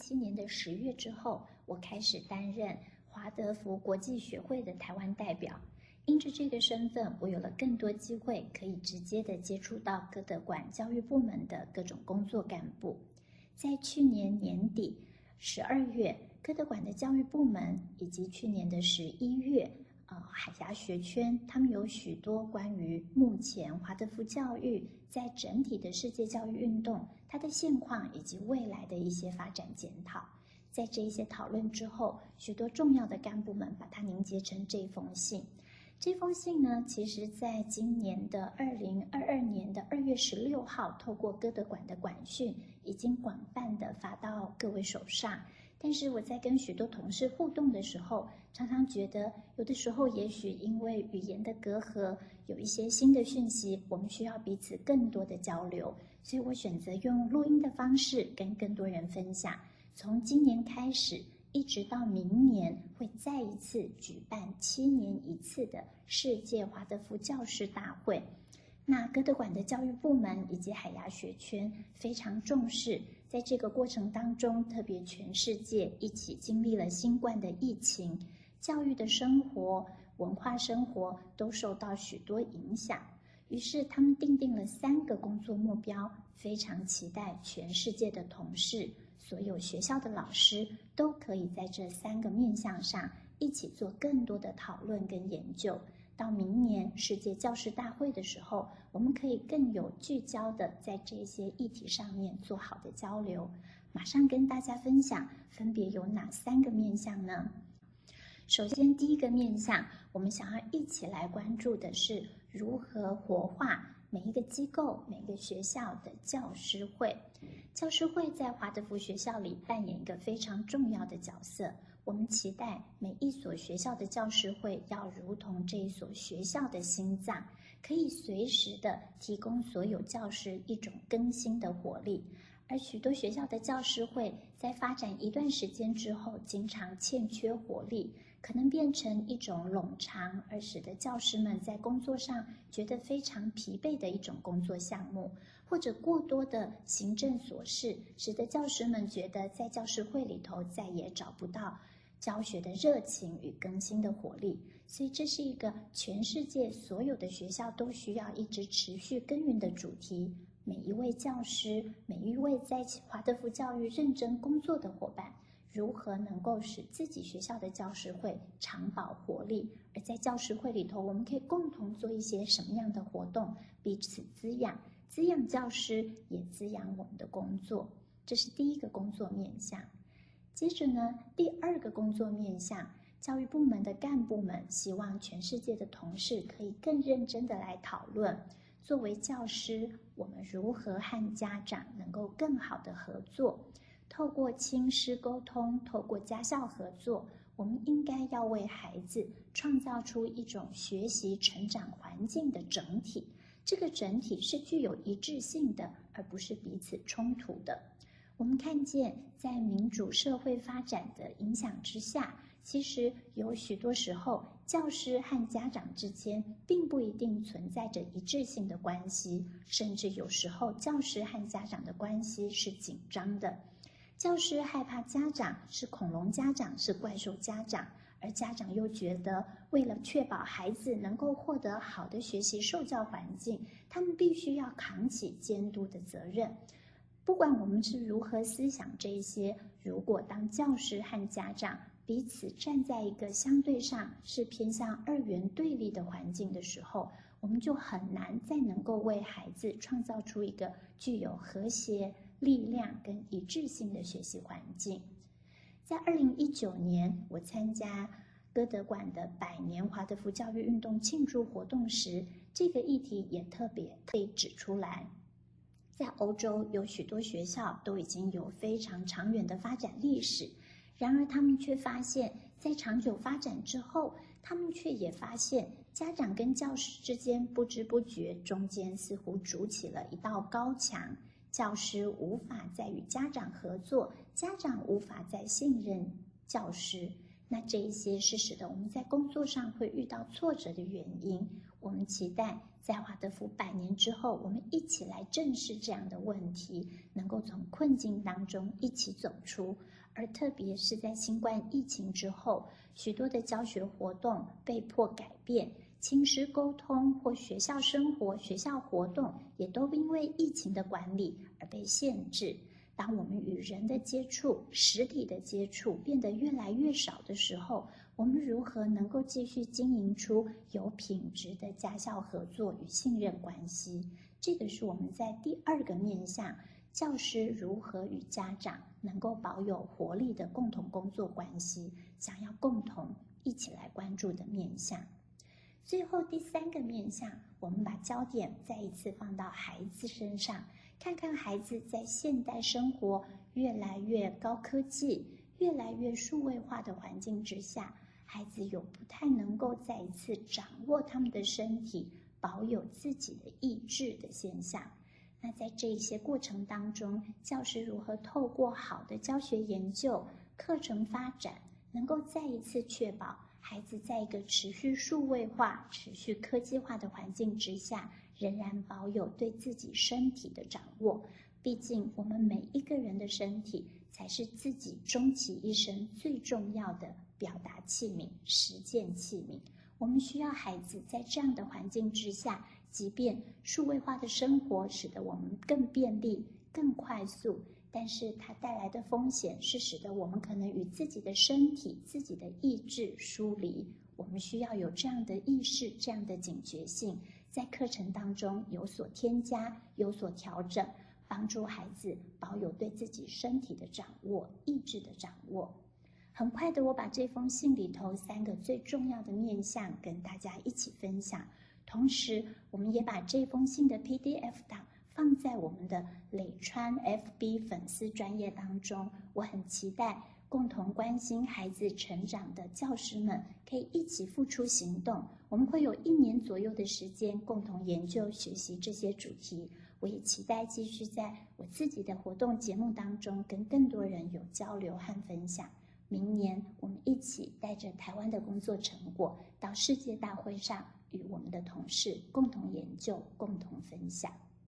七年的十月之后，我开始担任华德福国际学会的台湾代表。因着这个身份，我有了更多机会，可以直接的接触到哥德馆教育部门的各种工作干部。在去年年底十二月，哥德馆的教育部门以及去年的十一月，呃，海峡学圈，他们有许多关于目前华德福教育在整体的世界教育运动它的现况以及未来的一些发展检讨。在这一些讨论之后，许多重要的干部们把它凝结成这封信。这封信呢，其实在今年的二零二二年的二月十六号，透过歌德馆的馆讯，已经广泛的发到各位手上。但是我在跟许多同事互动的时候，常常觉得，有的时候也许因为语言的隔阂，有一些新的讯息，我们需要彼此更多的交流，所以我选择用录音的方式跟更多人分享。从今年开始。一直到明年会再一次举办七年一次的世界华德福教师大会。那歌德馆的教育部门以及海牙学圈非常重视，在这个过程当中，特别全世界一起经历了新冠的疫情，教育的生活、文化生活都受到许多影响。于是他们订定了三个工作目标，非常期待全世界的同事。所有学校的老师都可以在这三个面向上一起做更多的讨论跟研究。到明年世界教师大会的时候，我们可以更有聚焦的在这些议题上面做好的交流。马上跟大家分享，分别有哪三个面向呢？首先，第一个面向，我们想要一起来关注的是如何活化。每一个机构、每一个学校的教师会，教师会在华德福学校里扮演一个非常重要的角色。我们期待每一所学校的教师会要如同这一所学校的心脏，可以随时的提供所有教师一种更新的活力。而许多学校的教师会在发展一段时间之后，经常欠缺活力。可能变成一种冗长，而使得教师们在工作上觉得非常疲惫的一种工作项目，或者过多的行政琐事，使得教师们觉得在教师会里头再也找不到教学的热情与更新的活力。所以，这是一个全世界所有的学校都需要一直持续耕耘的主题。每一位教师，每一位在华德福教育认真工作的伙伴。如何能够使自己学校的教师会长保活力？而在教师会里头，我们可以共同做一些什么样的活动，彼此滋养，滋养教师，也滋养我们的工作。这是第一个工作面向。接着呢，第二个工作面向，教育部门的干部们希望全世界的同事可以更认真的来讨论，作为教师，我们如何和家长能够更好的合作。透过亲师沟通，透过家校合作，我们应该要为孩子创造出一种学习成长环境的整体。这个整体是具有一致性的，而不是彼此冲突的。我们看见，在民主社会发展的影响之下，其实有许多时候，教师和家长之间并不一定存在着一致性的关系，甚至有时候教师和家长的关系是紧张的。教师害怕家长是恐龙家长，是怪兽家长，而家长又觉得，为了确保孩子能够获得好的学习受教环境，他们必须要扛起监督的责任。不管我们是如何思想这一些，如果当教师和家长彼此站在一个相对上是偏向二元对立的环境的时候，我们就很难再能够为孩子创造出一个具有和谐。力量跟一致性的学习环境，在二零一九年，我参加歌德馆的百年华德福教育运动庆祝活动时，这个议题也特别被指出来。在欧洲，有许多学校都已经有非常长远的发展历史，然而他们却发现，在长久发展之后，他们却也发现，家长跟教师之间不知不觉中间似乎筑起了一道高墙。教师无法再与家长合作，家长无法再信任教师，那这一些是使得我们在工作上会遇到挫折的原因。我们期待在华德福百年之后，我们一起来正视这样的问题，能够从困境当中一起走出。而特别是在新冠疫情之后，许多的教学活动被迫改变，亲师沟通或学校生活、学校活动也都因为疫情的管理而被限制。当我们与人的接触、实体的接触变得越来越少的时候，我们如何能够继续经营出有品质的家校合作与信任关系？这个是我们在第二个面向，教师如何与家长能够保有活力的共同工作关系，想要共同一起来关注的面向。最后第三个面向，我们把焦点再一次放到孩子身上。看看孩子在现代生活越来越高科技、越来越数位化的环境之下，孩子有不太能够再一次掌握他们的身体、保有自己的意志的现象。那在这一些过程当中，教师如何透过好的教学研究、课程发展，能够再一次确保孩子在一个持续数位化、持续科技化的环境之下，仍然保有对自己身体的掌握，毕竟我们每一个人的身体才是自己终其一生最重要的表达器皿、实践器皿。我们需要孩子在这样的环境之下，即便数位化的生活使得我们更便利、更快速，但是它带来的风险是使得我们可能与自己的身体、自己的意志疏离。我们需要有这样的意识、这样的警觉性。在课程当中有所添加、有所调整，帮助孩子保有对自己身体的掌握、意志的掌握。很快的，我把这封信里头三个最重要的面向跟大家一起分享。同时，我们也把这封信的 PDF 档放在我们的磊川 FB 粉丝专业当中。我很期待。共同关心孩子成长的教师们，可以一起付出行动。我们会有一年左右的时间，共同研究学习这些主题。我也期待继续在我自己的活动节目当中，跟更多人有交流和分享。明年，我们一起带着台湾的工作成果，到世界大会上，与我们的同事共同研究、共同分享。